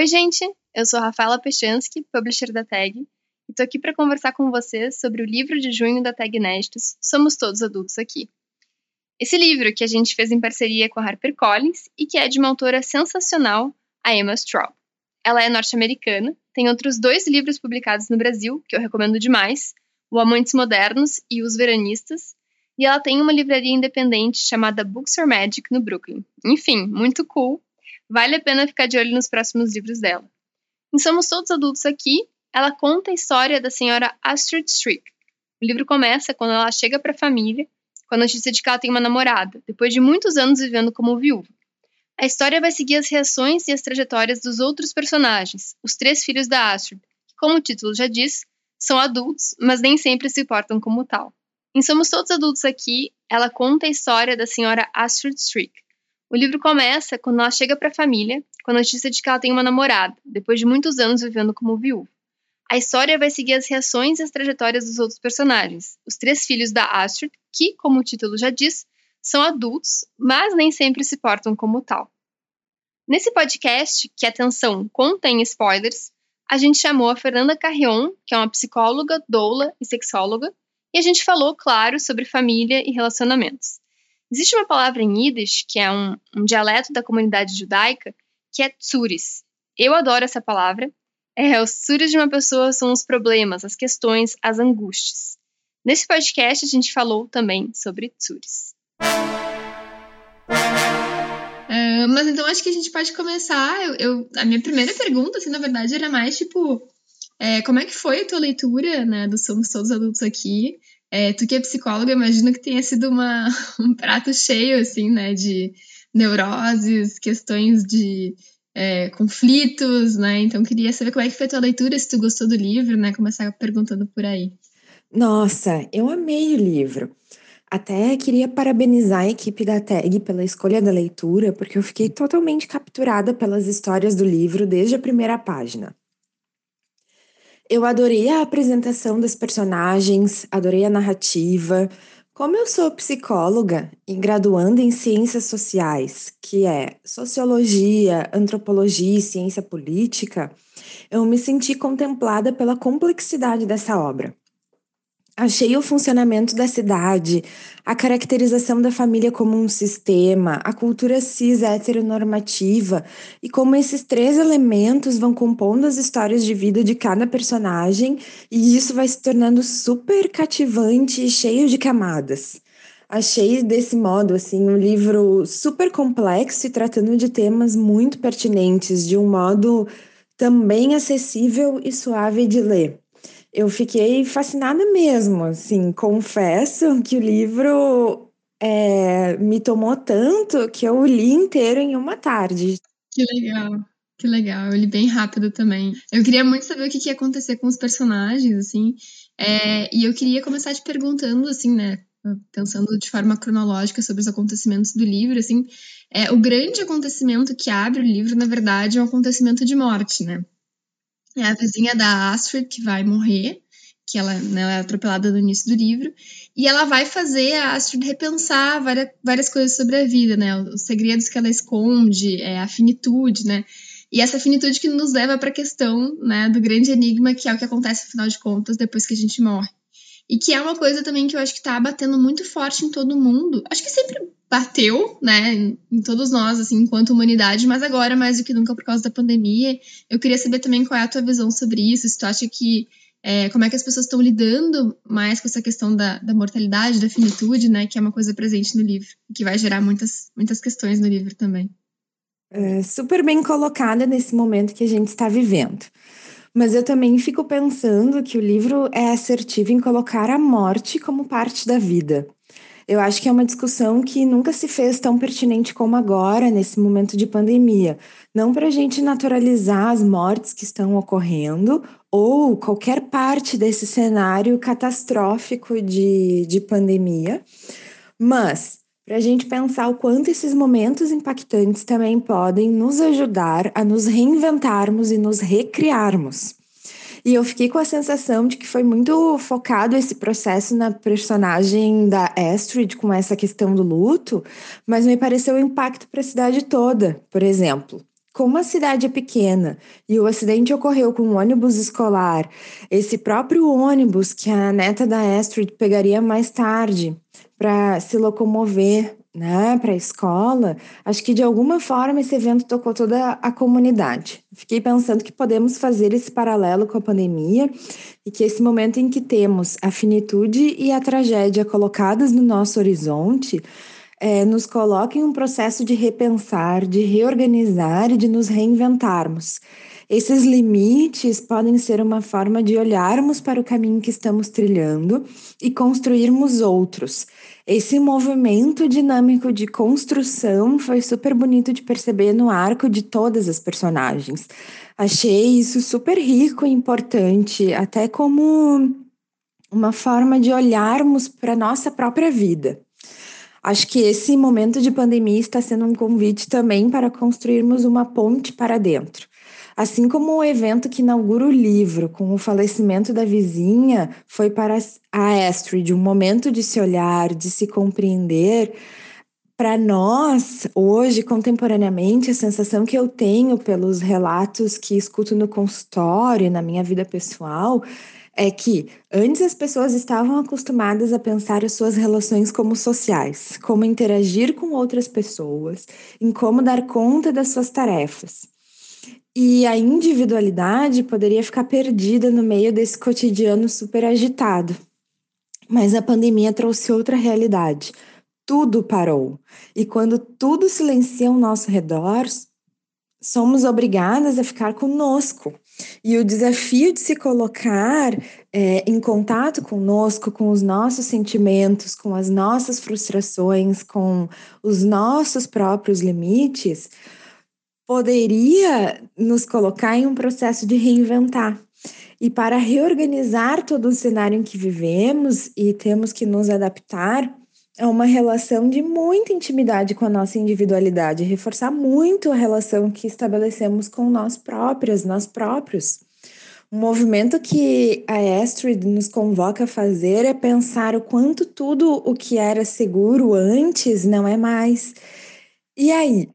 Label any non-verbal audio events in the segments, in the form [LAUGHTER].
Oi, gente! Eu sou Rafaela Pechansky, publisher da TAG, e tô aqui para conversar com vocês sobre o livro de junho da Tag Inéditos, Somos Todos Adultos Aqui. Esse livro que a gente fez em parceria com a HarperCollins e que é de uma autora sensacional, a Emma Straub. Ela é norte-americana, tem outros dois livros publicados no Brasil, que eu recomendo demais, O Amantes Modernos e Os Veranistas, e ela tem uma livraria independente chamada Books for Magic no Brooklyn. Enfim, muito cool. Vale a pena ficar de olho nos próximos livros dela. Em Somos Todos Adultos Aqui, ela conta a história da senhora Astrid Strick. O livro começa quando ela chega para a família, com a notícia de que ela tem uma namorada, depois de muitos anos vivendo como viúva. A história vai seguir as reações e as trajetórias dos outros personagens, os três filhos da Astrid, que, como o título já diz, são adultos, mas nem sempre se portam como tal. Em Somos Todos Adultos Aqui, ela conta a história da senhora Astrid Strick. O livro começa quando ela chega para a família, com a notícia de que ela tem uma namorada, depois de muitos anos vivendo como viúva. A história vai seguir as reações e as trajetórias dos outros personagens, os três filhos da Astrid, que, como o título já diz, são adultos, mas nem sempre se portam como tal. Nesse podcast, que atenção, contém spoilers, a gente chamou a Fernanda Carrion, que é uma psicóloga, doula e sexóloga, e a gente falou, claro, sobre família e relacionamentos. Existe uma palavra em Yiddish, que é um, um dialeto da comunidade judaica, que é tsuris. Eu adoro essa palavra, é, os suros de uma pessoa são os problemas, as questões, as angústias. Nesse podcast, a gente falou também sobre tsures. Uh, mas então acho que a gente pode começar. Eu, eu, a minha primeira pergunta, assim, na verdade, era mais tipo: é, como é que foi a tua leitura né, do Somos Todos Adultos Aqui? É, tu que é psicóloga, imagino que tenha sido uma, [LAUGHS] um prato cheio, assim, né, de neuroses, questões de é, conflitos, né? Então queria saber como é que foi a tua leitura, se tu gostou do livro, né? Começar perguntando por aí. Nossa, eu amei o livro. Até queria parabenizar a equipe da TAG pela escolha da leitura, porque eu fiquei totalmente capturada pelas histórias do livro desde a primeira página. Eu adorei a apresentação dos personagens, adorei a narrativa, como eu sou psicóloga e graduanda em ciências sociais, que é sociologia, antropologia e ciência política, eu me senti contemplada pela complexidade dessa obra. Achei o funcionamento da cidade, a caracterização da família como um sistema, a cultura cis heteronormativa e como esses três elementos vão compondo as histórias de vida de cada personagem e isso vai se tornando super cativante e cheio de camadas. Achei desse modo assim um livro super complexo e tratando de temas muito pertinentes de um modo também acessível e suave de ler eu fiquei fascinada mesmo, assim, confesso que o livro é, me tomou tanto que eu li inteiro em uma tarde. Que legal, que legal, eu li bem rápido também. Eu queria muito saber o que, que ia acontecer com os personagens, assim, é, e eu queria começar te perguntando, assim, né, pensando de forma cronológica sobre os acontecimentos do livro, assim, é, o grande acontecimento que abre o livro, na verdade, é um acontecimento de morte, né? É a vizinha da Astrid que vai morrer, que ela, né, ela é atropelada no início do livro, e ela vai fazer a Astrid repensar várias, várias coisas sobre a vida, né? Os segredos que ela esconde, é, a finitude, né? E essa finitude que nos leva para a questão né, do grande enigma, que é o que acontece, afinal de contas, depois que a gente morre. E que é uma coisa também que eu acho que está batendo muito forte em todo mundo. Acho que sempre bateu, né, em todos nós, assim, enquanto humanidade, mas agora mais do que nunca por causa da pandemia. Eu queria saber também qual é a tua visão sobre isso, se tu acha que é, como é que as pessoas estão lidando mais com essa questão da, da mortalidade, da finitude, né, que é uma coisa presente no livro, que vai gerar muitas, muitas questões no livro também. É, super bem colocada nesse momento que a gente está vivendo. Mas eu também fico pensando que o livro é assertivo em colocar a morte como parte da vida. Eu acho que é uma discussão que nunca se fez tão pertinente como agora, nesse momento de pandemia. Não para a gente naturalizar as mortes que estão ocorrendo ou qualquer parte desse cenário catastrófico de, de pandemia, mas para a gente pensar o quanto esses momentos impactantes também podem nos ajudar a nos reinventarmos e nos recriarmos. E eu fiquei com a sensação de que foi muito focado esse processo na personagem da Astrid com essa questão do luto, mas me pareceu o impacto para a cidade toda, por exemplo. Como a cidade é pequena e o acidente ocorreu com um ônibus escolar, esse próprio ônibus que a neta da Astrid pegaria mais tarde para se locomover né, para a escola, acho que de alguma forma esse evento tocou toda a comunidade. Fiquei pensando que podemos fazer esse paralelo com a pandemia e que esse momento em que temos a finitude e a tragédia colocadas no nosso horizonte é, nos coloca em um processo de repensar, de reorganizar e de nos reinventarmos. Esses limites podem ser uma forma de olharmos para o caminho que estamos trilhando e construirmos outros esse movimento dinâmico de construção foi super bonito de perceber no arco de todas as personagens. Achei isso super rico e importante, até como uma forma de olharmos para a nossa própria vida. Acho que esse momento de pandemia está sendo um convite também para construirmos uma ponte para dentro. Assim como o evento que inaugura o livro, com o falecimento da vizinha, foi para a Astrid um momento de se olhar, de se compreender. Para nós, hoje, contemporaneamente, a sensação que eu tenho pelos relatos que escuto no consultório, na minha vida pessoal, é que antes as pessoas estavam acostumadas a pensar as suas relações como sociais, como interagir com outras pessoas, em como dar conta das suas tarefas. E a individualidade poderia ficar perdida no meio desse cotidiano super agitado. Mas a pandemia trouxe outra realidade. Tudo parou. E quando tudo silencia ao nosso redor, somos obrigadas a ficar conosco. E o desafio de se colocar é, em contato conosco, com os nossos sentimentos, com as nossas frustrações, com os nossos próprios limites, poderia nos colocar em um processo de reinventar. E para reorganizar todo o cenário em que vivemos e temos que nos adaptar a uma relação de muita intimidade com a nossa individualidade, reforçar muito a relação que estabelecemos com nós próprias, nós próprios. Um movimento que a Astrid nos convoca a fazer é pensar o quanto tudo o que era seguro antes não é mais. E aí,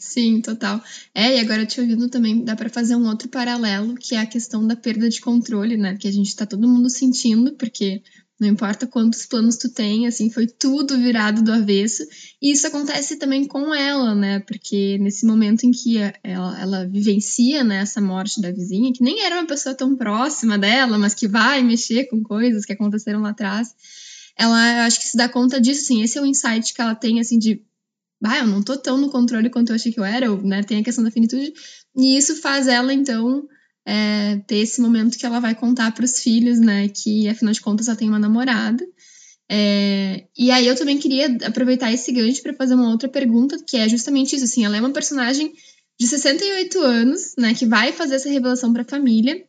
Sim, total. É, e agora te ouvindo também dá para fazer um outro paralelo, que é a questão da perda de controle, né? Que a gente tá todo mundo sentindo, porque não importa quantos planos tu tem, assim, foi tudo virado do avesso. E isso acontece também com ela, né? Porque nesse momento em que ela, ela vivencia né, essa morte da vizinha, que nem era uma pessoa tão próxima dela, mas que vai mexer com coisas que aconteceram lá atrás, ela acho que se dá conta disso, assim, esse é o insight que ela tem, assim, de ah, eu não tô tão no controle quanto eu achei que eu era, né, tem a questão da finitude, e isso faz ela, então, é, ter esse momento que ela vai contar para os filhos, né, que afinal de contas ela tem uma namorada. É, e aí eu também queria aproveitar esse gancho para fazer uma outra pergunta, que é justamente isso, assim, ela é uma personagem de 68 anos, né, que vai fazer essa revelação para a família,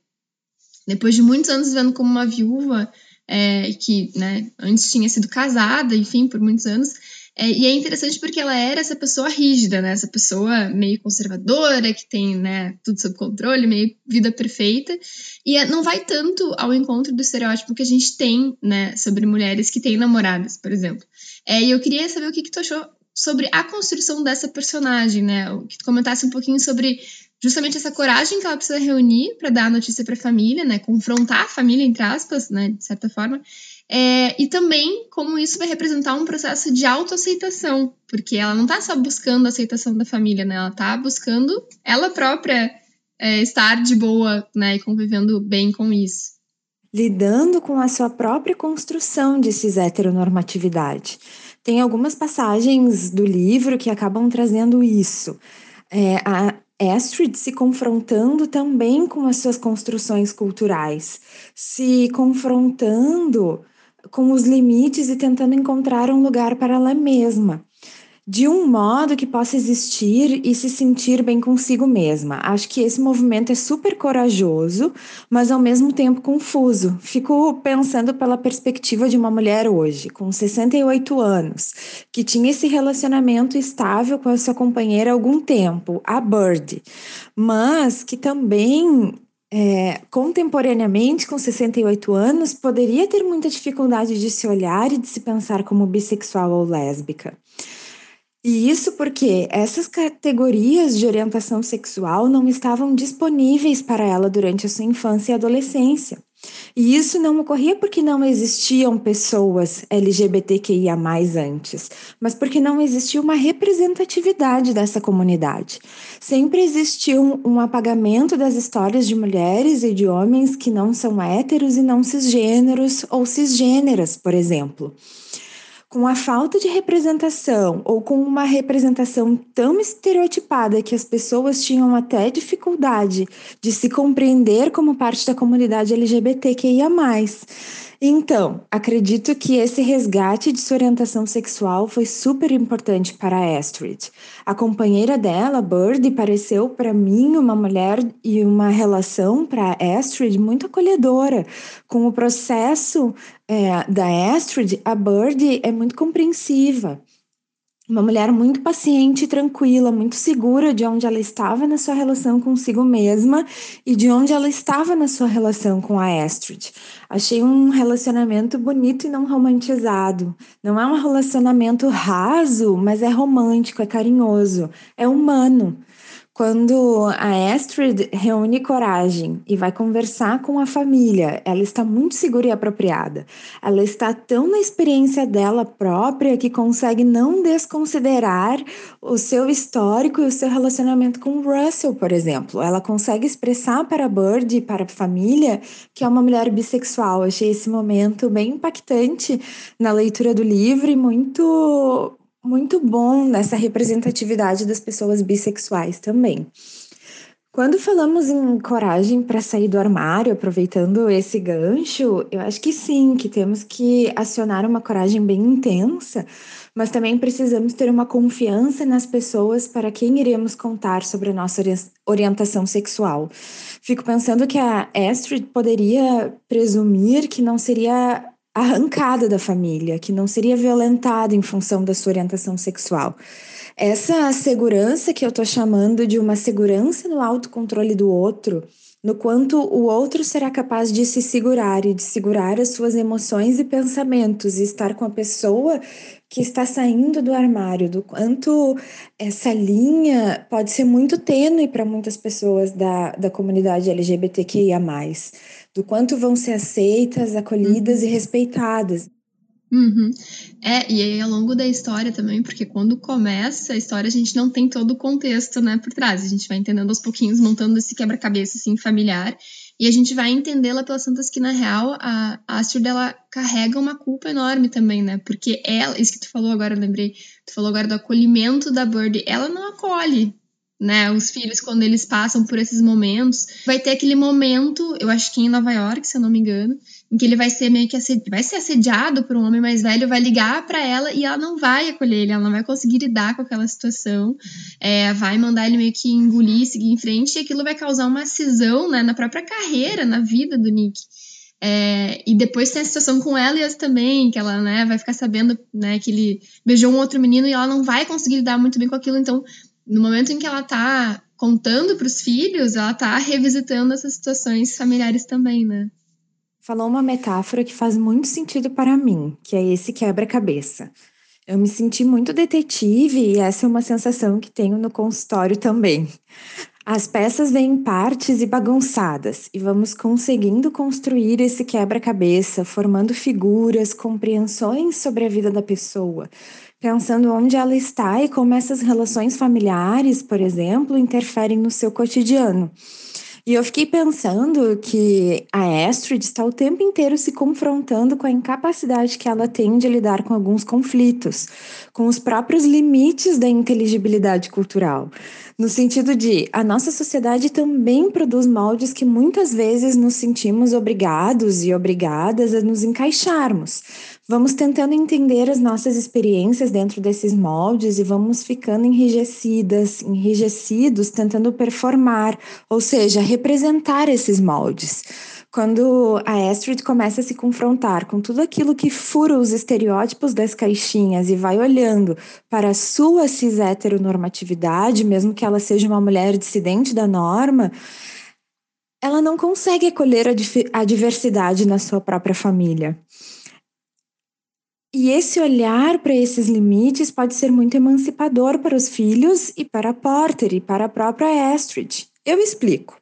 depois de muitos anos vivendo como uma viúva, é, que, né, antes tinha sido casada, enfim, por muitos anos, é, e é interessante porque ela era essa pessoa rígida, né? Essa pessoa meio conservadora, que tem né, tudo sob controle, meio vida perfeita. E é, não vai tanto ao encontro do estereótipo que a gente tem, né? Sobre mulheres que têm namoradas, por exemplo. É, e eu queria saber o que, que tu achou sobre a construção dessa personagem, né? Que tu comentasse um pouquinho sobre justamente essa coragem que ela precisa reunir para dar a notícia para a família, né? Confrontar a família, entre aspas, né? De certa forma. É, e também como isso vai representar um processo de autoaceitação, porque ela não está só buscando a aceitação da família, né? Ela está buscando ela própria é, estar de boa, né? E convivendo bem com isso. Lidando com a sua própria construção de cis heteronormatividade. Tem algumas passagens do livro que acabam trazendo isso. É, a Astrid se confrontando também com as suas construções culturais, se confrontando com os limites e tentando encontrar um lugar para ela mesma de um modo que possa existir e se sentir bem consigo mesma. Acho que esse movimento é super corajoso, mas ao mesmo tempo confuso. Fico pensando pela perspectiva de uma mulher hoje, com 68 anos, que tinha esse relacionamento estável com a sua companheira há algum tempo, a Bird, mas que também é, contemporaneamente, com 68 anos, poderia ter muita dificuldade de se olhar e de se pensar como bissexual ou lésbica. E isso porque essas categorias de orientação sexual não estavam disponíveis para ela durante a sua infância e adolescência. E isso não ocorria porque não existiam pessoas LGBTQIA antes, mas porque não existia uma representatividade dessa comunidade. Sempre existiu um apagamento das histórias de mulheres e de homens que não são héteros e não cisgêneros ou cisgêneras, por exemplo com a falta de representação ou com uma representação tão estereotipada que as pessoas tinham até dificuldade de se compreender como parte da comunidade LGBTQIA. Então, acredito que esse resgate de sua orientação sexual foi super importante para Astrid. A companheira dela, Bird, pareceu para mim uma mulher e uma relação para Astrid muito acolhedora. Com o processo é, da Astrid, a Bird é muito compreensiva. Uma mulher muito paciente e tranquila, muito segura de onde ela estava na sua relação consigo mesma e de onde ela estava na sua relação com a Astrid. Achei um relacionamento bonito e não romantizado. Não é um relacionamento raso, mas é romântico, é carinhoso, é humano. Quando a Astrid reúne coragem e vai conversar com a família, ela está muito segura e apropriada. Ela está tão na experiência dela própria que consegue não desconsiderar o seu histórico e o seu relacionamento com Russell, por exemplo. Ela consegue expressar para Bird e para a família que é uma mulher bissexual. achei esse momento bem impactante na leitura do livro e muito muito bom nessa representatividade das pessoas bissexuais também. Quando falamos em coragem para sair do armário, aproveitando esse gancho, eu acho que sim, que temos que acionar uma coragem bem intensa, mas também precisamos ter uma confiança nas pessoas para quem iremos contar sobre a nossa orientação sexual. Fico pensando que a Astrid poderia presumir que não seria arrancada da família, que não seria violentada em função da sua orientação sexual. Essa segurança que eu estou chamando de uma segurança no autocontrole do outro, no quanto o outro será capaz de se segurar e de segurar as suas emoções e pensamentos e estar com a pessoa que está saindo do armário, do quanto essa linha pode ser muito tênue para muitas pessoas da, da comunidade LGBTQIA do quanto vão ser aceitas, acolhidas uhum. e respeitadas. Uhum. É, e aí ao longo da história também, porque quando começa a história a gente não tem todo o contexto, né, por trás. A gente vai entendendo aos pouquinhos, montando esse quebra-cabeça, assim, familiar. E a gente vai entendê-la pelas tantas que, na real, a Astrid, ela carrega uma culpa enorme também, né? Porque ela, isso que tu falou agora, eu lembrei, tu falou agora do acolhimento da Bird, ela não acolhe, né, os filhos quando eles passam por esses momentos. Vai ter aquele momento, eu acho que em Nova York, se eu não me engano, em que ele vai ser meio que assediado, vai ser assediado por um homem mais velho, vai ligar para ela e ela não vai acolher ele, ela não vai conseguir lidar com aquela situação, é, vai mandar ele meio que engolir, seguir em frente, e aquilo vai causar uma cisão, né, na própria carreira, na vida do Nick. É, e depois tem a situação com Elias também, que ela né, vai ficar sabendo né, que ele beijou um outro menino e ela não vai conseguir lidar muito bem com aquilo. Então, no momento em que ela tá contando para os filhos, ela tá revisitando essas situações familiares também, né? Falou uma metáfora que faz muito sentido para mim, que é esse quebra-cabeça. Eu me senti muito detetive e essa é uma sensação que tenho no consultório também. As peças vêm em partes e bagunçadas, e vamos conseguindo construir esse quebra-cabeça, formando figuras, compreensões sobre a vida da pessoa, pensando onde ela está e como essas relações familiares, por exemplo, interferem no seu cotidiano. E eu fiquei pensando que a Astrid está o tempo inteiro se confrontando com a incapacidade que ela tem de lidar com alguns conflitos, com os próprios limites da inteligibilidade cultural. No sentido de, a nossa sociedade também produz moldes que muitas vezes nos sentimos obrigados e obrigadas a nos encaixarmos. Vamos tentando entender as nossas experiências dentro desses moldes e vamos ficando enrijecidas, enrijecidos, tentando performar, ou seja, representar esses moldes quando a Astrid começa a se confrontar com tudo aquilo que fura os estereótipos das caixinhas e vai olhando para a sua cis heteronormatividade, mesmo que ela seja uma mulher dissidente da norma, ela não consegue acolher a, a diversidade na sua própria família. E esse olhar para esses limites pode ser muito emancipador para os filhos e para Porter e para a própria Astrid. Eu explico.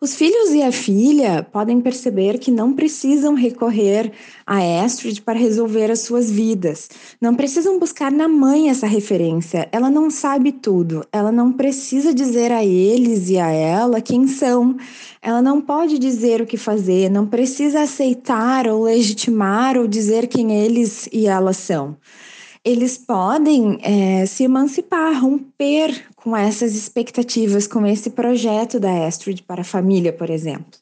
Os filhos e a filha podem perceber que não precisam recorrer a Astrid para resolver as suas vidas. Não precisam buscar na mãe essa referência. Ela não sabe tudo. Ela não precisa dizer a eles e a ela quem são. Ela não pode dizer o que fazer, não precisa aceitar ou legitimar ou dizer quem eles e elas são eles podem é, se emancipar, romper com essas expectativas, com esse projeto da Astrid para a família, por exemplo.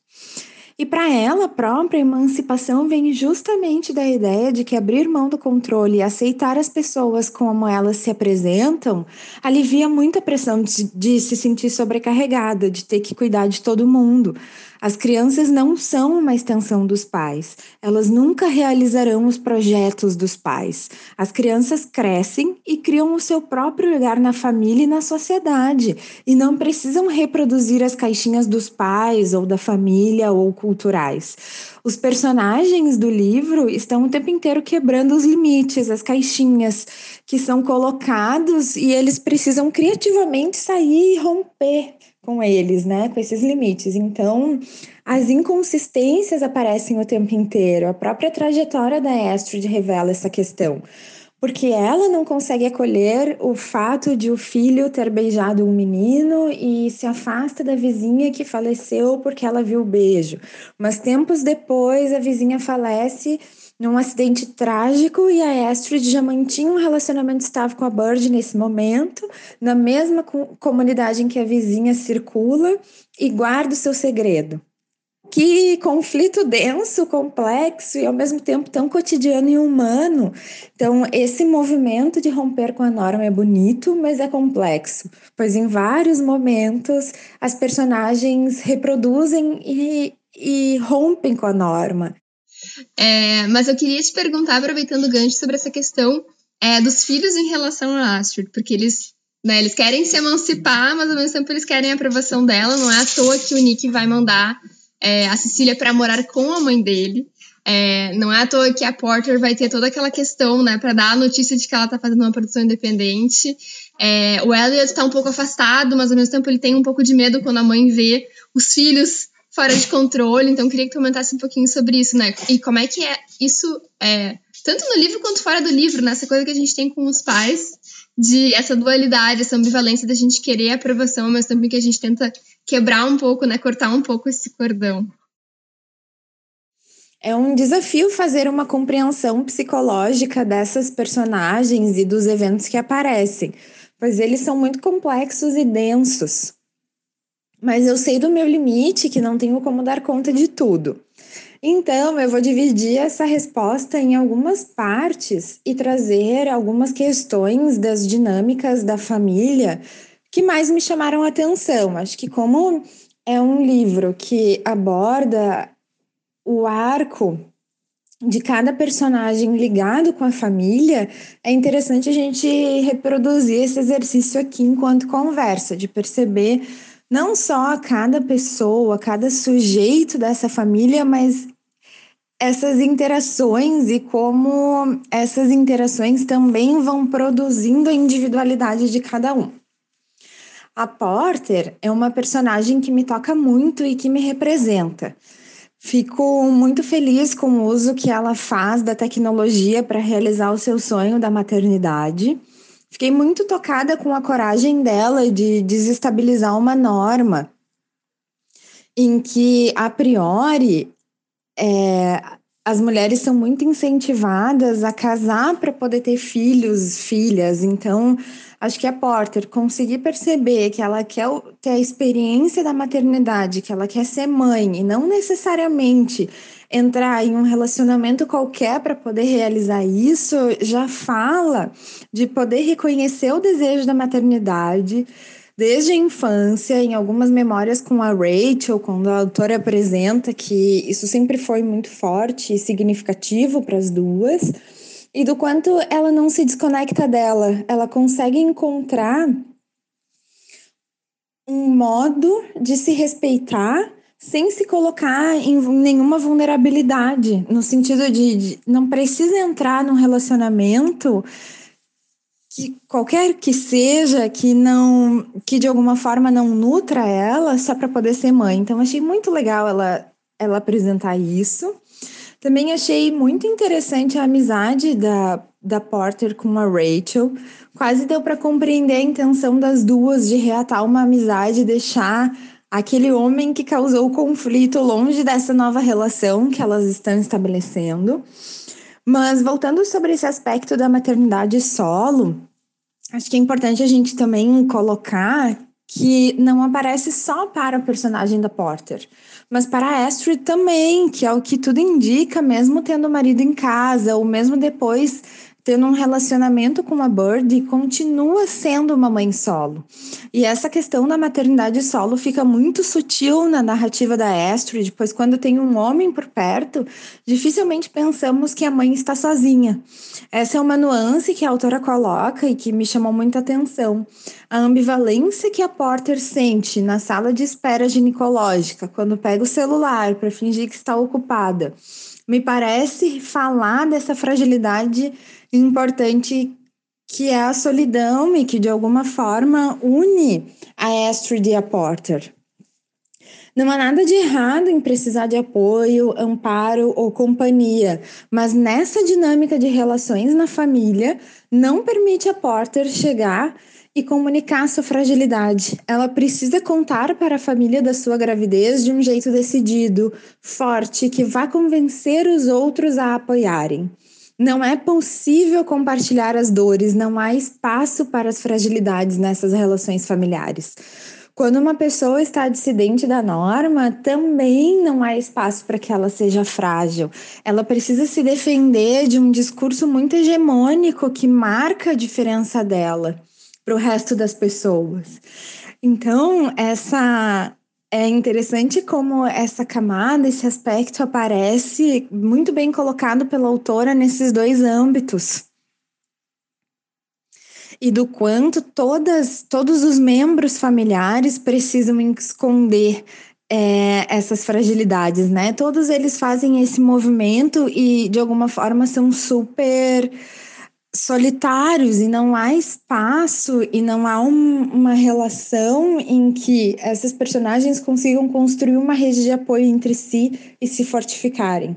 E para ela própria, a emancipação vem justamente da ideia de que abrir mão do controle e aceitar as pessoas como elas se apresentam alivia muita pressão de, de se sentir sobrecarregada, de ter que cuidar de todo mundo. As crianças não são uma extensão dos pais, elas nunca realizarão os projetos dos pais. As crianças crescem e criam o seu próprio lugar na família e na sociedade, e não precisam reproduzir as caixinhas dos pais ou da família ou culturais. Os personagens do livro estão o tempo inteiro quebrando os limites, as caixinhas que são colocados e eles precisam criativamente sair e romper com eles, né, com esses limites. Então, as inconsistências aparecem o tempo inteiro. A própria trajetória da Astrid revela essa questão. Porque ela não consegue acolher o fato de o filho ter beijado um menino e se afasta da vizinha que faleceu porque ela viu o beijo. Mas tempos depois, a vizinha falece num acidente trágico e a Astrid já mantinha um relacionamento estável com a Bird nesse momento, na mesma comunidade em que a vizinha circula e guarda o seu segredo. Que conflito denso, complexo e ao mesmo tempo tão cotidiano e humano. Então, esse movimento de romper com a norma é bonito, mas é complexo, pois em vários momentos as personagens reproduzem e, e rompem com a norma. É, mas eu queria te perguntar, aproveitando o gancho, sobre essa questão é, dos filhos em relação a Astrid, porque eles, né, eles querem se emancipar, mas ao mesmo tempo eles querem a aprovação dela. Não é à toa que o Nick vai mandar é, a Cecília para morar com a mãe dele. É, não é à toa que a Porter vai ter toda aquela questão, né, para dar a notícia de que ela tá fazendo uma produção independente. É, o Elliot está um pouco afastado, mas ao mesmo tempo ele tem um pouco de medo quando a mãe vê os filhos fora de controle. Então, queria que tu comentasse um pouquinho sobre isso, né? E como é que é isso, é, tanto no livro quanto fora do livro, né? Essa coisa que a gente tem com os pais, de essa dualidade, essa ambivalência da gente querer a aprovação, mas também que a gente tenta quebrar um pouco, né? Cortar um pouco esse cordão. É um desafio fazer uma compreensão psicológica dessas personagens e dos eventos que aparecem, pois eles são muito complexos e densos mas eu sei do meu limite, que não tenho como dar conta de tudo. Então, eu vou dividir essa resposta em algumas partes e trazer algumas questões das dinâmicas da família que mais me chamaram a atenção. Acho que, como é um livro que aborda o arco de cada personagem ligado com a família, é interessante a gente reproduzir esse exercício aqui enquanto conversa, de perceber não só a cada pessoa, cada sujeito dessa família, mas essas interações e como essas interações também vão produzindo a individualidade de cada um. A Porter é uma personagem que me toca muito e que me representa. Fico muito feliz com o uso que ela faz da tecnologia para realizar o seu sonho da maternidade Fiquei muito tocada com a coragem dela de desestabilizar uma norma em que, a priori, é, as mulheres são muito incentivadas a casar para poder ter filhos, filhas. Então, acho que a Porter conseguir perceber que ela quer ter a experiência da maternidade, que ela quer ser mãe, e não necessariamente entrar em um relacionamento qualquer para poder realizar isso, já fala de poder reconhecer o desejo da maternidade desde a infância, em algumas memórias com a Rachel, quando a autora apresenta que isso sempre foi muito forte e significativo para as duas, e do quanto ela não se desconecta dela, ela consegue encontrar um modo de se respeitar sem se colocar em nenhuma vulnerabilidade, no sentido de, de não precisa entrar num relacionamento que qualquer que seja que não que de alguma forma não nutra ela só para poder ser mãe. Então achei muito legal ela ela apresentar isso. Também achei muito interessante a amizade da, da Porter com a Rachel. Quase deu para compreender a intenção das duas de reatar uma amizade deixar aquele homem que causou o conflito longe dessa nova relação que elas estão estabelecendo. Mas voltando sobre esse aspecto da maternidade solo, acho que é importante a gente também colocar que não aparece só para o personagem da Porter, mas para a Astrid também, que é o que tudo indica, mesmo tendo o marido em casa, ou mesmo depois tendo um relacionamento com a Bird e continua sendo uma mãe solo. E essa questão da maternidade solo fica muito sutil na narrativa da Astrid, pois quando tem um homem por perto, dificilmente pensamos que a mãe está sozinha. Essa é uma nuance que a autora coloca e que me chamou muita atenção. A ambivalência que a Porter sente na sala de espera ginecológica, quando pega o celular para fingir que está ocupada, me parece falar dessa fragilidade importante que é a solidão e que de alguma forma une a Astrid e a Porter. Não há nada de errado em precisar de apoio, amparo ou companhia, mas nessa dinâmica de relações na família, não permite a Porter chegar e comunicar sua fragilidade. Ela precisa contar para a família da sua gravidez de um jeito decidido, forte, que vá convencer os outros a apoiarem. Não é possível compartilhar as dores, não há espaço para as fragilidades nessas relações familiares. Quando uma pessoa está dissidente da norma, também não há espaço para que ela seja frágil. Ela precisa se defender de um discurso muito hegemônico que marca a diferença dela para o resto das pessoas. Então, essa é interessante como essa camada, esse aspecto aparece muito bem colocado pela autora nesses dois âmbitos. E do quanto todas, todos os membros familiares precisam esconder é, essas fragilidades, né? Todos eles fazem esse movimento e, de alguma forma, são super solitários e não há espaço e não há um, uma relação em que essas personagens consigam construir uma rede de apoio entre si e se fortificarem.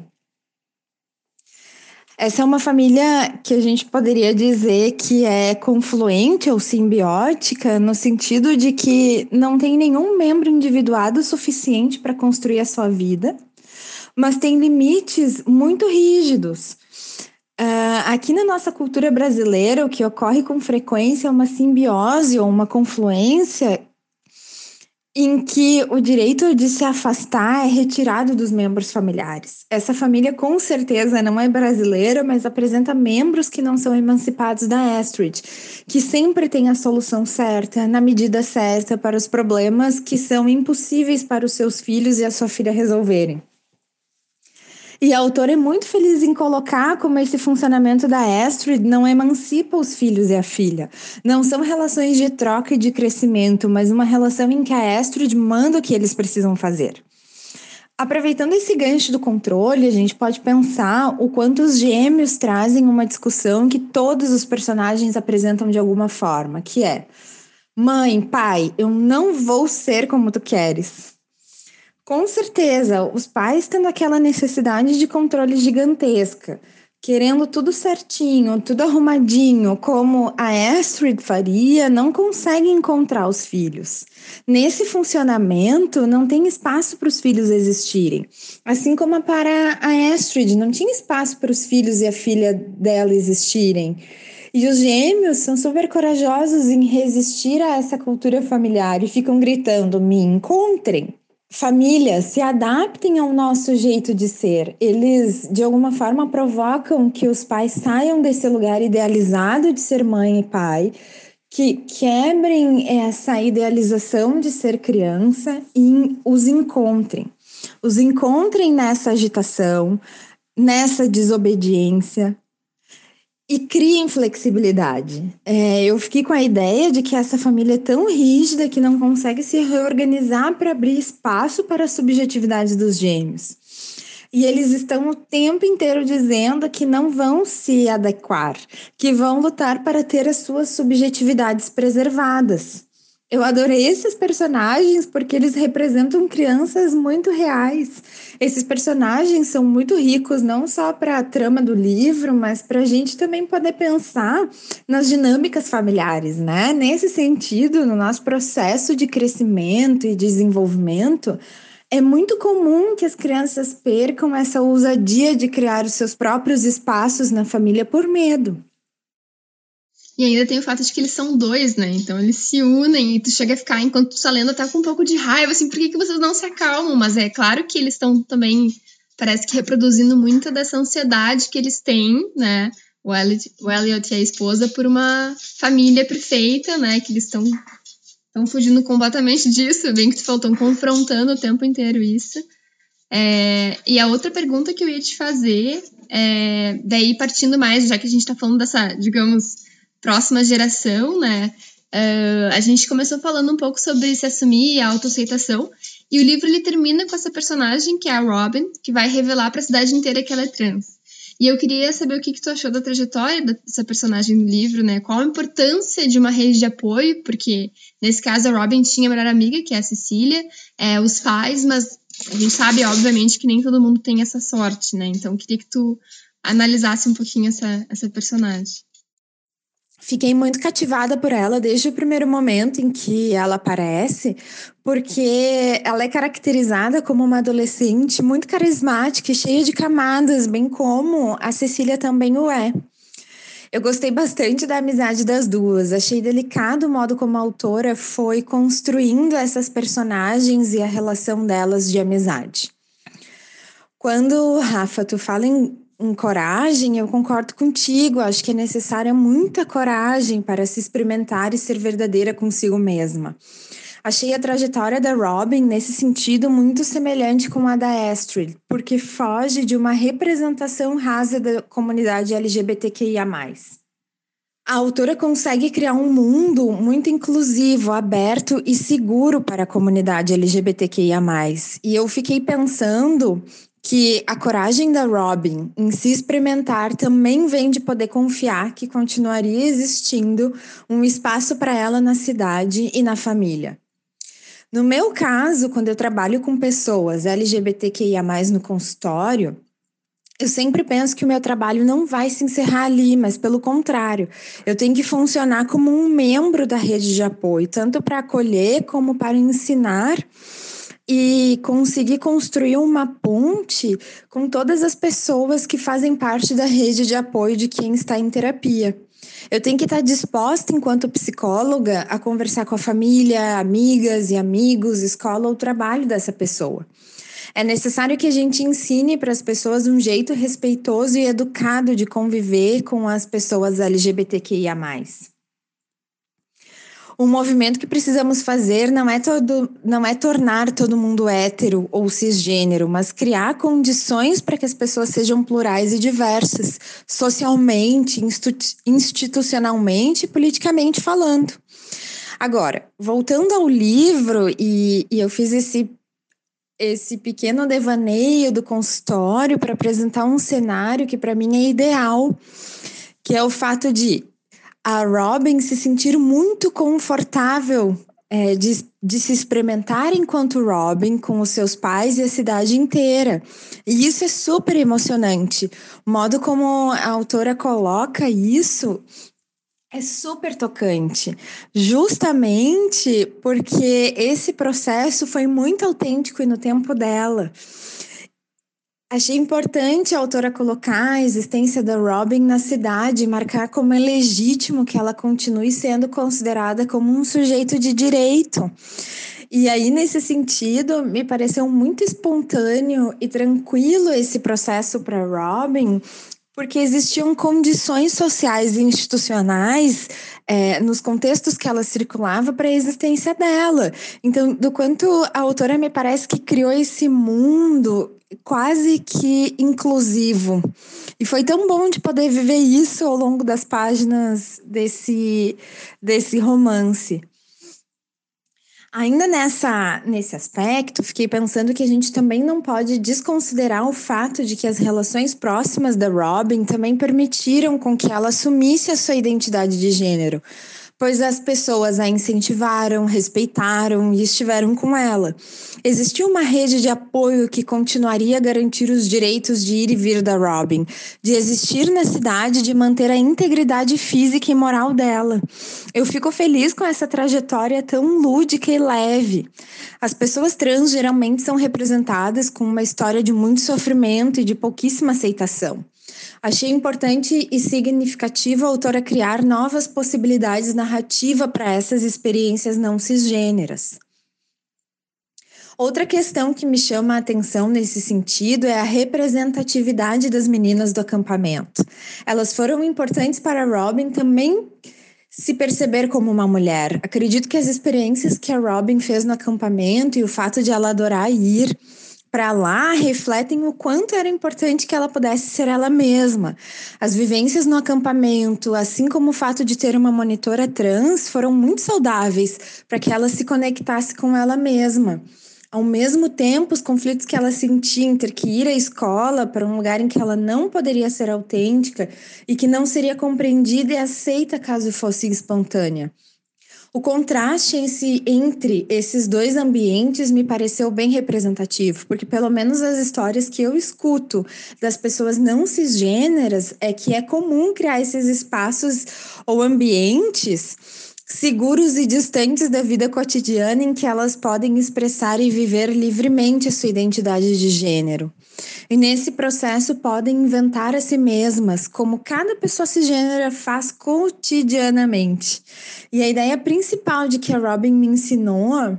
Essa é uma família que a gente poderia dizer que é confluente ou simbiótica, no sentido de que não tem nenhum membro individuado suficiente para construir a sua vida, mas tem limites muito rígidos Uh, aqui na nossa cultura brasileira, o que ocorre com frequência é uma simbiose ou uma confluência em que o direito de se afastar é retirado dos membros familiares. Essa família com certeza não é brasileira, mas apresenta membros que não são emancipados da Astrid, que sempre tem a solução certa, na medida certa, para os problemas que são impossíveis para os seus filhos e a sua filha resolverem. E a autora é muito feliz em colocar como esse funcionamento da Astrid não emancipa os filhos e a filha. Não são relações de troca e de crescimento, mas uma relação em que a Astrid manda o que eles precisam fazer. Aproveitando esse gancho do controle, a gente pode pensar o quanto os gêmeos trazem uma discussão que todos os personagens apresentam de alguma forma, que é: Mãe, pai, eu não vou ser como tu queres. Com certeza, os pais tendo aquela necessidade de controle gigantesca, querendo tudo certinho, tudo arrumadinho, como a Astrid faria, não consegue encontrar os filhos. Nesse funcionamento, não tem espaço para os filhos existirem. Assim como para a Astrid, não tinha espaço para os filhos e a filha dela existirem. E os gêmeos são super corajosos em resistir a essa cultura familiar e ficam gritando: me encontrem. Famílias se adaptem ao nosso jeito de ser. Eles, de alguma forma, provocam que os pais saiam desse lugar idealizado de ser mãe e pai, que quebrem essa idealização de ser criança e os encontrem. Os encontrem nessa agitação, nessa desobediência, e criem flexibilidade. É, eu fiquei com a ideia de que essa família é tão rígida que não consegue se reorganizar para abrir espaço para a subjetividade dos gêmeos. E eles estão o tempo inteiro dizendo que não vão se adequar, que vão lutar para ter as suas subjetividades preservadas. Eu adorei esses personagens porque eles representam crianças muito reais. Esses personagens são muito ricos, não só para a trama do livro, mas para a gente também poder pensar nas dinâmicas familiares, né? Nesse sentido, no nosso processo de crescimento e desenvolvimento, é muito comum que as crianças percam essa ousadia de criar os seus próprios espaços na família por medo. E ainda tem o fato de que eles são dois, né? Então eles se unem e tu chega a ficar, enquanto tu tá lendo, até com um pouco de raiva, assim, por que, que vocês não se acalmam? Mas é claro que eles estão também, parece que reproduzindo muita dessa ansiedade que eles têm, né? O Elliot, o Elliot e a esposa por uma família perfeita, né? Que eles estão estão fugindo completamente disso, bem que tu falou, confrontando o tempo inteiro isso. É, e a outra pergunta que eu ia te fazer, é, daí partindo mais, já que a gente está falando dessa, digamos, próxima geração, né? Uh, a gente começou falando um pouco sobre se assumir e a autoaceitação. E o livro ele termina com essa personagem, que é a Robin, que vai revelar para a cidade inteira que ela é trans. E eu queria saber o que, que tu achou da trajetória dessa personagem no livro, né? Qual a importância de uma rede de apoio, porque nesse caso a Robin tinha a melhor amiga, que é a Cecília, é, os pais, mas a gente sabe, obviamente, que nem todo mundo tem essa sorte, né? Então queria que tu analisasse um pouquinho essa, essa personagem. Fiquei muito cativada por ela desde o primeiro momento em que ela aparece, porque ela é caracterizada como uma adolescente muito carismática e cheia de camadas, bem como a Cecília também o é. Eu gostei bastante da amizade das duas. Achei delicado o modo como a autora foi construindo essas personagens e a relação delas de amizade. Quando, Rafa, tu fala em em coragem, eu concordo contigo. Acho que é necessária muita coragem para se experimentar e ser verdadeira consigo mesma. Achei a trajetória da Robin, nesse sentido, muito semelhante com a da Astrid, porque foge de uma representação rasa da comunidade LGBTQIA. A autora consegue criar um mundo muito inclusivo, aberto e seguro para a comunidade LGBTQIA. E eu fiquei pensando que a coragem da Robin em se experimentar também vem de poder confiar que continuaria existindo um espaço para ela na cidade e na família. No meu caso, quando eu trabalho com pessoas LGBTQIA no consultório, eu sempre penso que o meu trabalho não vai se encerrar ali, mas pelo contrário, eu tenho que funcionar como um membro da rede de apoio, tanto para acolher como para ensinar e conseguir construir uma ponte com todas as pessoas que fazem parte da rede de apoio de quem está em terapia. Eu tenho que estar disposta, enquanto psicóloga, a conversar com a família, amigas e amigos, escola ou trabalho dessa pessoa. É necessário que a gente ensine para as pessoas um jeito respeitoso e educado de conviver com as pessoas LGBTQIA. O movimento que precisamos fazer não é, todo, não é tornar todo mundo hétero ou cisgênero, mas criar condições para que as pessoas sejam plurais e diversas, socialmente, institucionalmente e politicamente falando. Agora, voltando ao livro, e, e eu fiz esse esse pequeno devaneio do consultório para apresentar um cenário que para mim é ideal, que é o fato de a Robin se sentir muito confortável é, de, de, se experimentar enquanto Robin com os seus pais e a cidade inteira. E isso é super emocionante. O modo como a autora coloca isso é super tocante, justamente porque esse processo foi muito autêntico e no tempo dela. Achei importante a autora colocar a existência da Robin na cidade marcar como é legítimo que ela continue sendo considerada como um sujeito de direito. E aí, nesse sentido, me pareceu muito espontâneo e tranquilo esse processo para Robin, porque existiam condições sociais e institucionais é, nos contextos que ela circulava para a existência dela. Então, do quanto a autora me parece que criou esse mundo quase que inclusivo. E foi tão bom de poder viver isso ao longo das páginas desse, desse romance. Ainda nessa, nesse aspecto, fiquei pensando que a gente também não pode desconsiderar o fato de que as relações próximas da Robin também permitiram com que ela assumisse a sua identidade de gênero pois as pessoas a incentivaram, respeitaram e estiveram com ela. Existia uma rede de apoio que continuaria a garantir os direitos de ir e vir da Robin, de existir na cidade, de manter a integridade física e moral dela. Eu fico feliz com essa trajetória tão lúdica e leve. As pessoas trans geralmente são representadas com uma história de muito sofrimento e de pouquíssima aceitação. Achei importante e significativo a autora criar novas possibilidades narrativa para essas experiências não cisgêneras. Outra questão que me chama a atenção nesse sentido é a representatividade das meninas do acampamento. Elas foram importantes para Robin também se perceber como uma mulher. Acredito que as experiências que a Robin fez no acampamento e o fato de ela adorar ir para lá refletem o quanto era importante que ela pudesse ser ela mesma. As vivências no acampamento, assim como o fato de ter uma monitora trans, foram muito saudáveis para que ela se conectasse com ela mesma. Ao mesmo tempo, os conflitos que ela sentia entre que ir à escola para um lugar em que ela não poderia ser autêntica e que não seria compreendida e aceita caso fosse espontânea. O contraste entre esses dois ambientes me pareceu bem representativo, porque pelo menos as histórias que eu escuto das pessoas não cisgêneras é que é comum criar esses espaços ou ambientes seguros e distantes da vida cotidiana em que elas podem expressar e viver livremente a sua identidade de gênero. E nesse processo podem inventar a si mesmas, como cada pessoa cisgênera faz cotidianamente. E a ideia principal de que a Robin me ensinou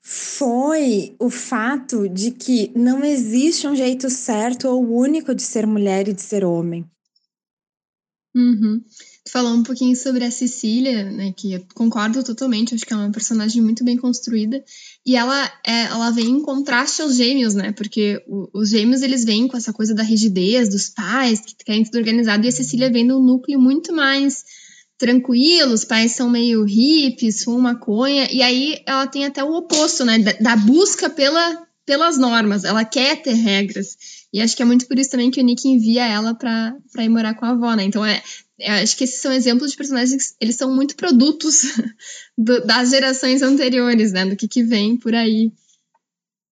foi o fato de que não existe um jeito certo ou único de ser mulher e de ser homem. Uhum falou um pouquinho sobre a Cecília, né, que eu concordo totalmente, acho que é uma personagem muito bem construída, e ela, é, ela vem em contraste aos gêmeos, né, porque o, os gêmeos, eles vêm com essa coisa da rigidez dos pais, que querem tudo organizado, e a Cecília vem num núcleo muito mais tranquilo, os pais são meio hippies, fumam maconha, e aí ela tem até o oposto, né, da, da busca pela, pelas normas, ela quer ter regras, e acho que é muito por isso também que o Nick envia ela para ir morar com a avó, né? Então é, acho que esses são exemplos de personagens, eles são muito produtos [LAUGHS] do, das gerações anteriores, né? Do que, que vem por aí.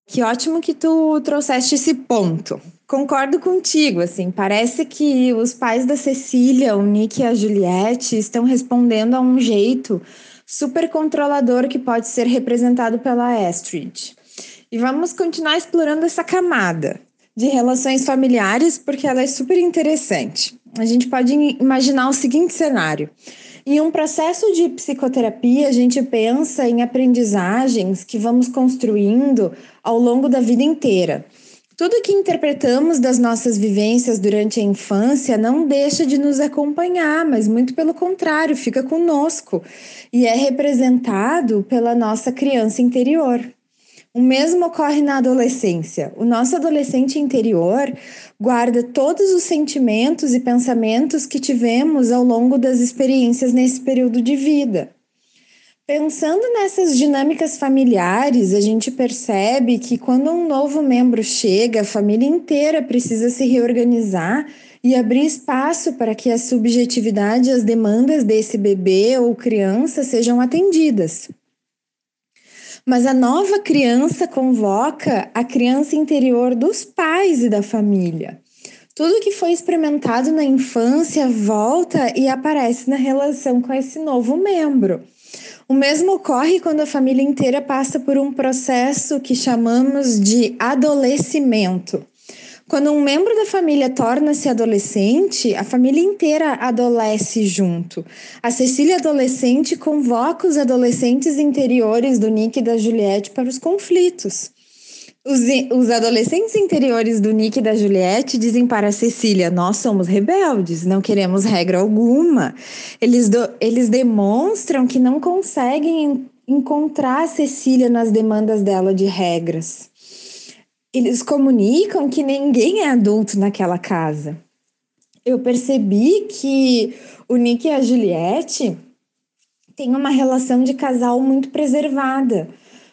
Que ótimo que tu trouxeste esse ponto. Concordo contigo, assim, parece que os pais da Cecília, o Nick e a Juliette, estão respondendo a um jeito super controlador que pode ser representado pela Astrid. E vamos continuar explorando essa camada de relações familiares, porque ela é super interessante a gente pode imaginar o seguinte cenário. Em um processo de psicoterapia, a gente pensa em aprendizagens que vamos construindo ao longo da vida inteira. Tudo que interpretamos das nossas vivências durante a infância não deixa de nos acompanhar, mas muito pelo contrário, fica conosco e é representado pela nossa criança interior. O mesmo ocorre na adolescência. O nosso adolescente interior guarda todos os sentimentos e pensamentos que tivemos ao longo das experiências nesse período de vida. Pensando nessas dinâmicas familiares, a gente percebe que quando um novo membro chega, a família inteira precisa se reorganizar e abrir espaço para que a subjetividade e as demandas desse bebê ou criança sejam atendidas. Mas a nova criança convoca a criança interior dos pais e da família. Tudo que foi experimentado na infância volta e aparece na relação com esse novo membro. O mesmo ocorre quando a família inteira passa por um processo que chamamos de adolecimento. Quando um membro da família torna-se adolescente, a família inteira adolesce junto. A Cecília adolescente convoca os adolescentes interiores do Nick e da Juliette para os conflitos. Os, os adolescentes interiores do Nick e da Juliette dizem para a Cecília: Nós somos rebeldes, não queremos regra alguma. Eles, do, eles demonstram que não conseguem encontrar a Cecília nas demandas dela de regras eles comunicam que ninguém é adulto naquela casa. Eu percebi que o Nick e a Juliette têm uma relação de casal muito preservada.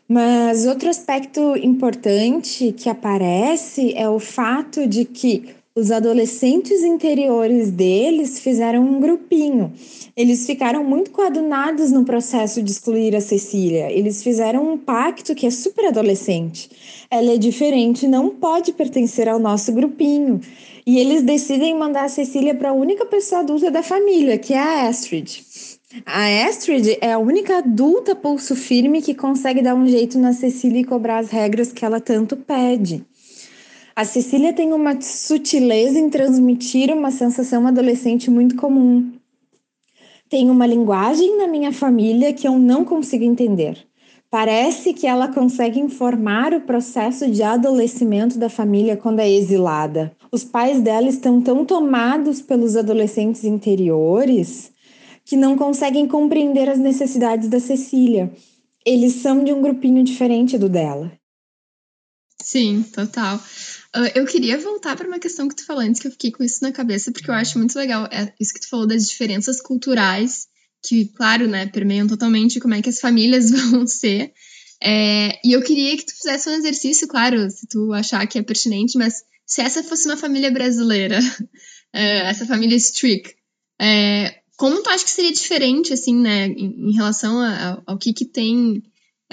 Mas outro aspecto importante que aparece é o fato de que os adolescentes interiores deles fizeram um grupinho. Eles ficaram muito coadunados no processo de excluir a Cecília. Eles fizeram um pacto que é super adolescente. Ela é diferente, não pode pertencer ao nosso grupinho. E eles decidem mandar a Cecília para a única pessoa adulta da família, que é a Astrid. A Astrid é a única adulta pulso firme que consegue dar um jeito na Cecília e cobrar as regras que ela tanto pede. A Cecília tem uma sutileza em transmitir uma sensação adolescente muito comum. Tem uma linguagem na minha família que eu não consigo entender. Parece que ela consegue informar o processo de adolecimento da família quando é exilada. Os pais dela estão tão tomados pelos adolescentes interiores que não conseguem compreender as necessidades da Cecília. Eles são de um grupinho diferente do dela. Sim, total. Uh, eu queria voltar para uma questão que tu falou antes, que eu fiquei com isso na cabeça, porque eu acho muito legal é isso que tu falou das diferenças culturais, que, claro, né, permeiam totalmente como é que as famílias [LAUGHS] vão ser. É, e eu queria que tu fizesse um exercício, claro, se tu achar que é pertinente, mas se essa fosse uma família brasileira, [LAUGHS] é, essa família Strick, é, como tu acha que seria diferente, assim, né, em, em relação a, ao que que tem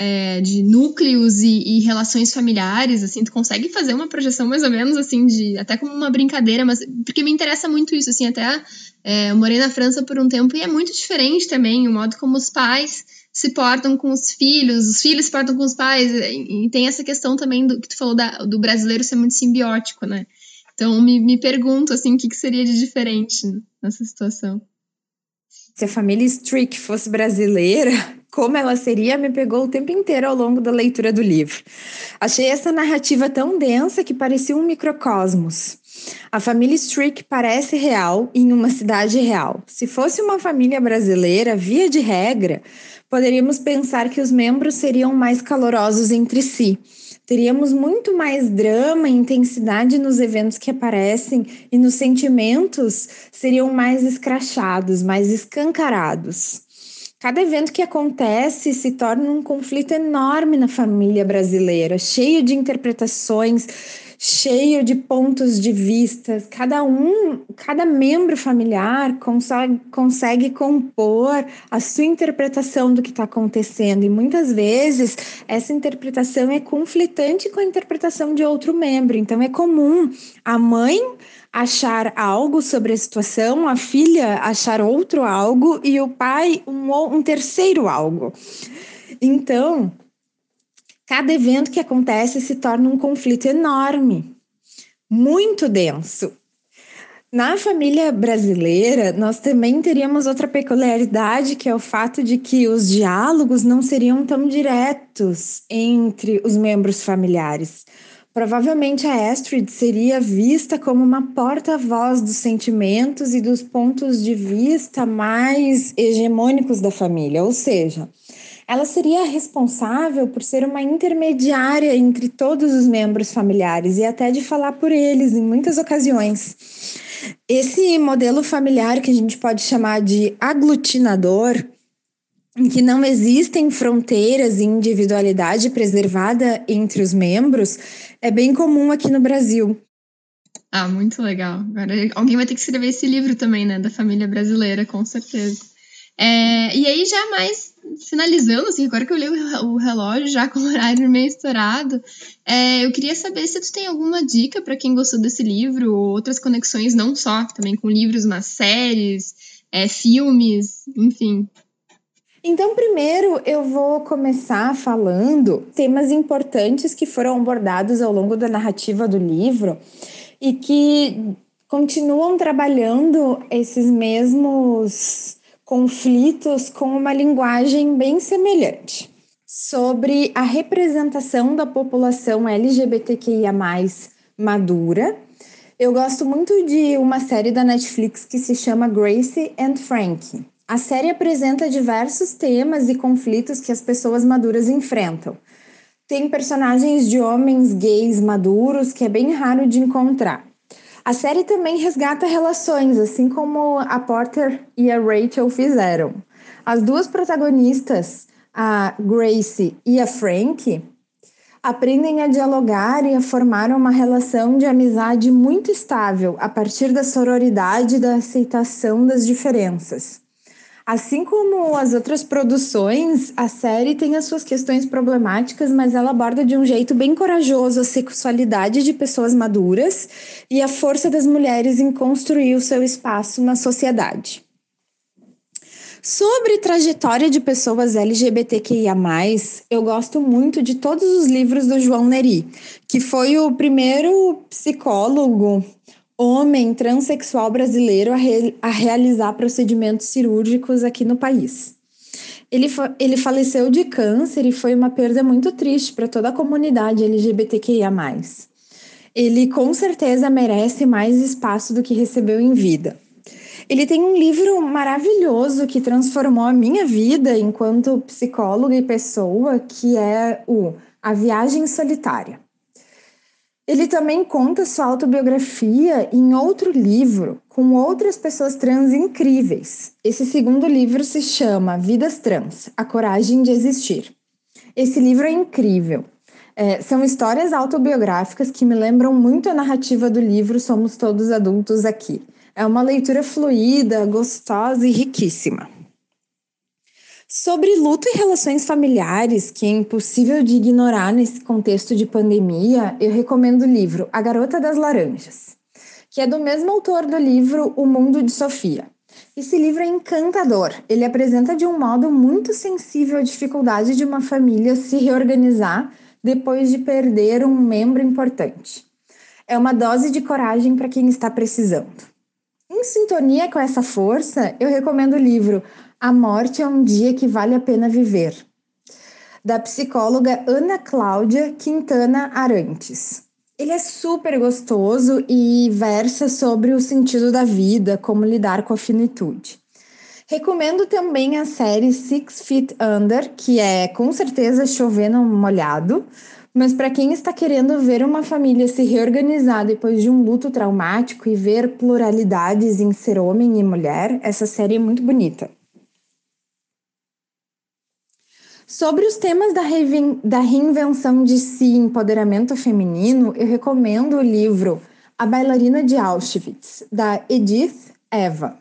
é, de núcleos e, e, relações familiares, assim, tu consegue fazer uma projeção mais ou menos, assim, de até como uma brincadeira, mas porque me interessa muito isso, assim, até é, eu morei na França por um tempo e é muito diferente também o modo como os pais se portam com os filhos, os filhos se portam com os pais, e, e tem essa questão também do que tu falou da, do brasileiro ser muito simbiótico, né? Então, me, me pergunto, assim, o que, que seria de diferente nessa situação. Se a família Strick fosse brasileira, como ela seria me pegou o tempo inteiro ao longo da leitura do livro. Achei essa narrativa tão densa que parecia um microcosmos. A família Strick parece real em uma cidade real. Se fosse uma família brasileira, via de regra, poderíamos pensar que os membros seriam mais calorosos entre si. Teríamos muito mais drama e intensidade nos eventos que aparecem e nos sentimentos seriam mais escrachados, mais escancarados. Cada evento que acontece se torna um conflito enorme na família brasileira, cheio de interpretações, cheio de pontos de vista. Cada um, cada membro familiar consegue, consegue compor a sua interpretação do que está acontecendo, e muitas vezes essa interpretação é conflitante com a interpretação de outro membro. Então é comum a mãe achar algo sobre a situação, a filha achar outro algo e o pai um, um terceiro algo. Então, cada evento que acontece se torna um conflito enorme, muito denso. Na família brasileira, nós também teríamos outra peculiaridade, que é o fato de que os diálogos não seriam tão diretos entre os membros familiares. Provavelmente a Astrid seria vista como uma porta-voz dos sentimentos e dos pontos de vista mais hegemônicos da família, ou seja, ela seria responsável por ser uma intermediária entre todos os membros familiares e até de falar por eles em muitas ocasiões. Esse modelo familiar que a gente pode chamar de aglutinador em que não existem fronteiras e individualidade preservada entre os membros, é bem comum aqui no Brasil. Ah, muito legal. Agora alguém vai ter que escrever esse livro também, né, da família brasileira, com certeza. É, e aí já mais finalizando, assim, agora que eu li o relógio já [LAUGHS] com o horário meio estourado, é, eu queria saber se tu tem alguma dica para quem gostou desse livro, ou outras conexões, não só também com livros, mas séries, é, filmes, enfim. Então, primeiro eu vou começar falando temas importantes que foram abordados ao longo da narrativa do livro e que continuam trabalhando esses mesmos conflitos com uma linguagem bem semelhante. Sobre a representação da população LGBTQIA madura, eu gosto muito de uma série da Netflix que se chama Gracie and Frankie. A série apresenta diversos temas e conflitos que as pessoas maduras enfrentam. Tem personagens de homens gays maduros que é bem raro de encontrar. A série também resgata relações, assim como a Porter e a Rachel fizeram. As duas protagonistas, a Grace e a Frank, aprendem a dialogar e a formar uma relação de amizade muito estável a partir da sororidade e da aceitação das diferenças. Assim como as outras produções, a série tem as suas questões problemáticas, mas ela aborda de um jeito bem corajoso a sexualidade de pessoas maduras e a força das mulheres em construir o seu espaço na sociedade. Sobre trajetória de pessoas LGBTQIA, eu gosto muito de todos os livros do João Neri, que foi o primeiro psicólogo homem transexual brasileiro a, re, a realizar procedimentos cirúrgicos aqui no país. Ele, ele faleceu de câncer e foi uma perda muito triste para toda a comunidade LGBTQIA. Ele com certeza merece mais espaço do que recebeu em vida. Ele tem um livro maravilhoso que transformou a minha vida enquanto psicóloga e pessoa, que é o A Viagem Solitária. Ele também conta sua autobiografia em outro livro, com outras pessoas trans incríveis. Esse segundo livro se chama Vidas Trans A Coragem de Existir. Esse livro é incrível. É, são histórias autobiográficas que me lembram muito a narrativa do livro Somos Todos Adultos Aqui. É uma leitura fluida, gostosa e riquíssima. Sobre luto e relações familiares, que é impossível de ignorar nesse contexto de pandemia, eu recomendo o livro A Garota das Laranjas, que é do mesmo autor do livro O Mundo de Sofia. Esse livro é encantador. Ele apresenta de um modo muito sensível a dificuldade de uma família se reorganizar depois de perder um membro importante. É uma dose de coragem para quem está precisando. Em sintonia com essa força, eu recomendo o livro a Morte é um Dia que Vale a Pena Viver, da psicóloga Ana Cláudia Quintana Arantes. Ele é super gostoso e versa sobre o sentido da vida, como lidar com a finitude. Recomendo também a série Six Feet Under, que é com certeza chovendo molhado, mas para quem está querendo ver uma família se reorganizar depois de um luto traumático e ver pluralidades em ser homem e mulher, essa série é muito bonita. Sobre os temas da, da reinvenção de si e empoderamento feminino, eu recomendo o livro A Bailarina de Auschwitz, da Edith Eva.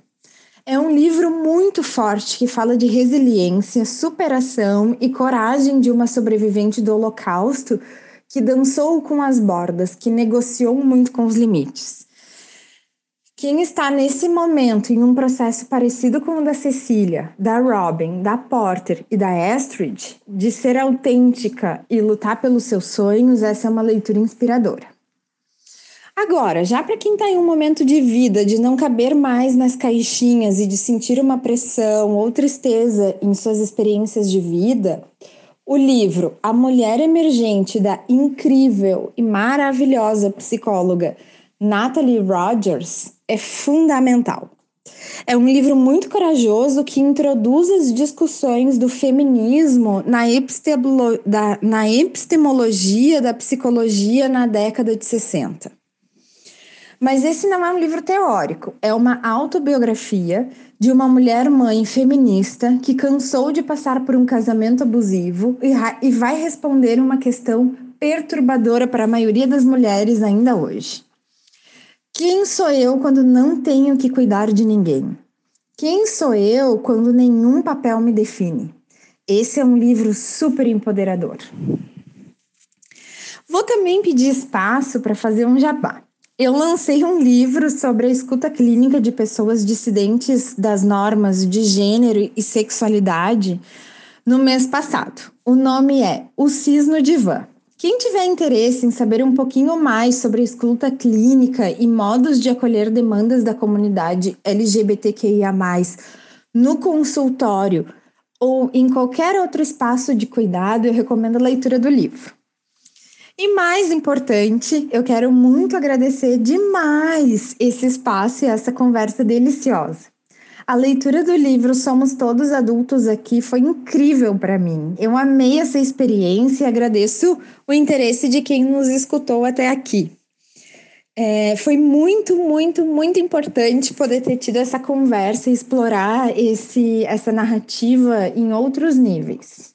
É um livro muito forte que fala de resiliência, superação e coragem de uma sobrevivente do Holocausto que dançou com as bordas, que negociou muito com os limites. Quem está nesse momento em um processo parecido com o da Cecília, da Robin, da Porter e da Astrid, de ser autêntica e lutar pelos seus sonhos, essa é uma leitura inspiradora. Agora, já para quem está em um momento de vida de não caber mais nas caixinhas e de sentir uma pressão ou tristeza em suas experiências de vida, o livro A Mulher Emergente da incrível e maravilhosa psicóloga Natalie Rogers é fundamental. É um livro muito corajoso que introduz as discussões do feminismo na, epistemolo da, na epistemologia da psicologia na década de 60. Mas esse não é um livro teórico, é uma autobiografia de uma mulher mãe feminista que cansou de passar por um casamento abusivo e, vai responder uma questão perturbadora para a maioria das mulheres ainda hoje. Quem sou eu quando não tenho que cuidar de ninguém? Quem sou eu quando nenhum papel me define? Esse é um livro super empoderador. Vou também pedir espaço para fazer um jabá. Eu lancei um livro sobre a escuta clínica de pessoas dissidentes das normas de gênero e sexualidade no mês passado. O nome é O Cisno Divã. Quem tiver interesse em saber um pouquinho mais sobre a escuta clínica e modos de acolher demandas da comunidade LGBTQIA, no consultório ou em qualquer outro espaço de cuidado, eu recomendo a leitura do livro. E mais importante, eu quero muito agradecer demais esse espaço e essa conversa deliciosa. A leitura do livro Somos Todos Adultos aqui foi incrível para mim. Eu amei essa experiência e agradeço o interesse de quem nos escutou até aqui. É, foi muito, muito, muito importante poder ter tido essa conversa e explorar esse, essa narrativa em outros níveis.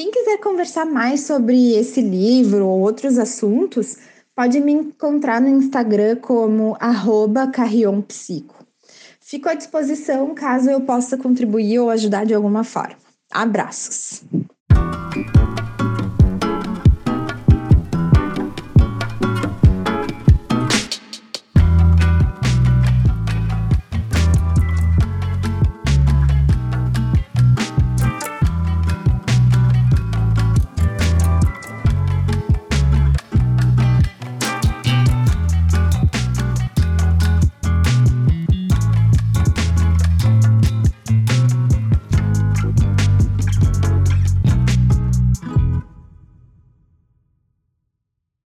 Quem quiser conversar mais sobre esse livro ou outros assuntos, pode me encontrar no Instagram como carrionpsico. Fico à disposição caso eu possa contribuir ou ajudar de alguma forma. Abraços!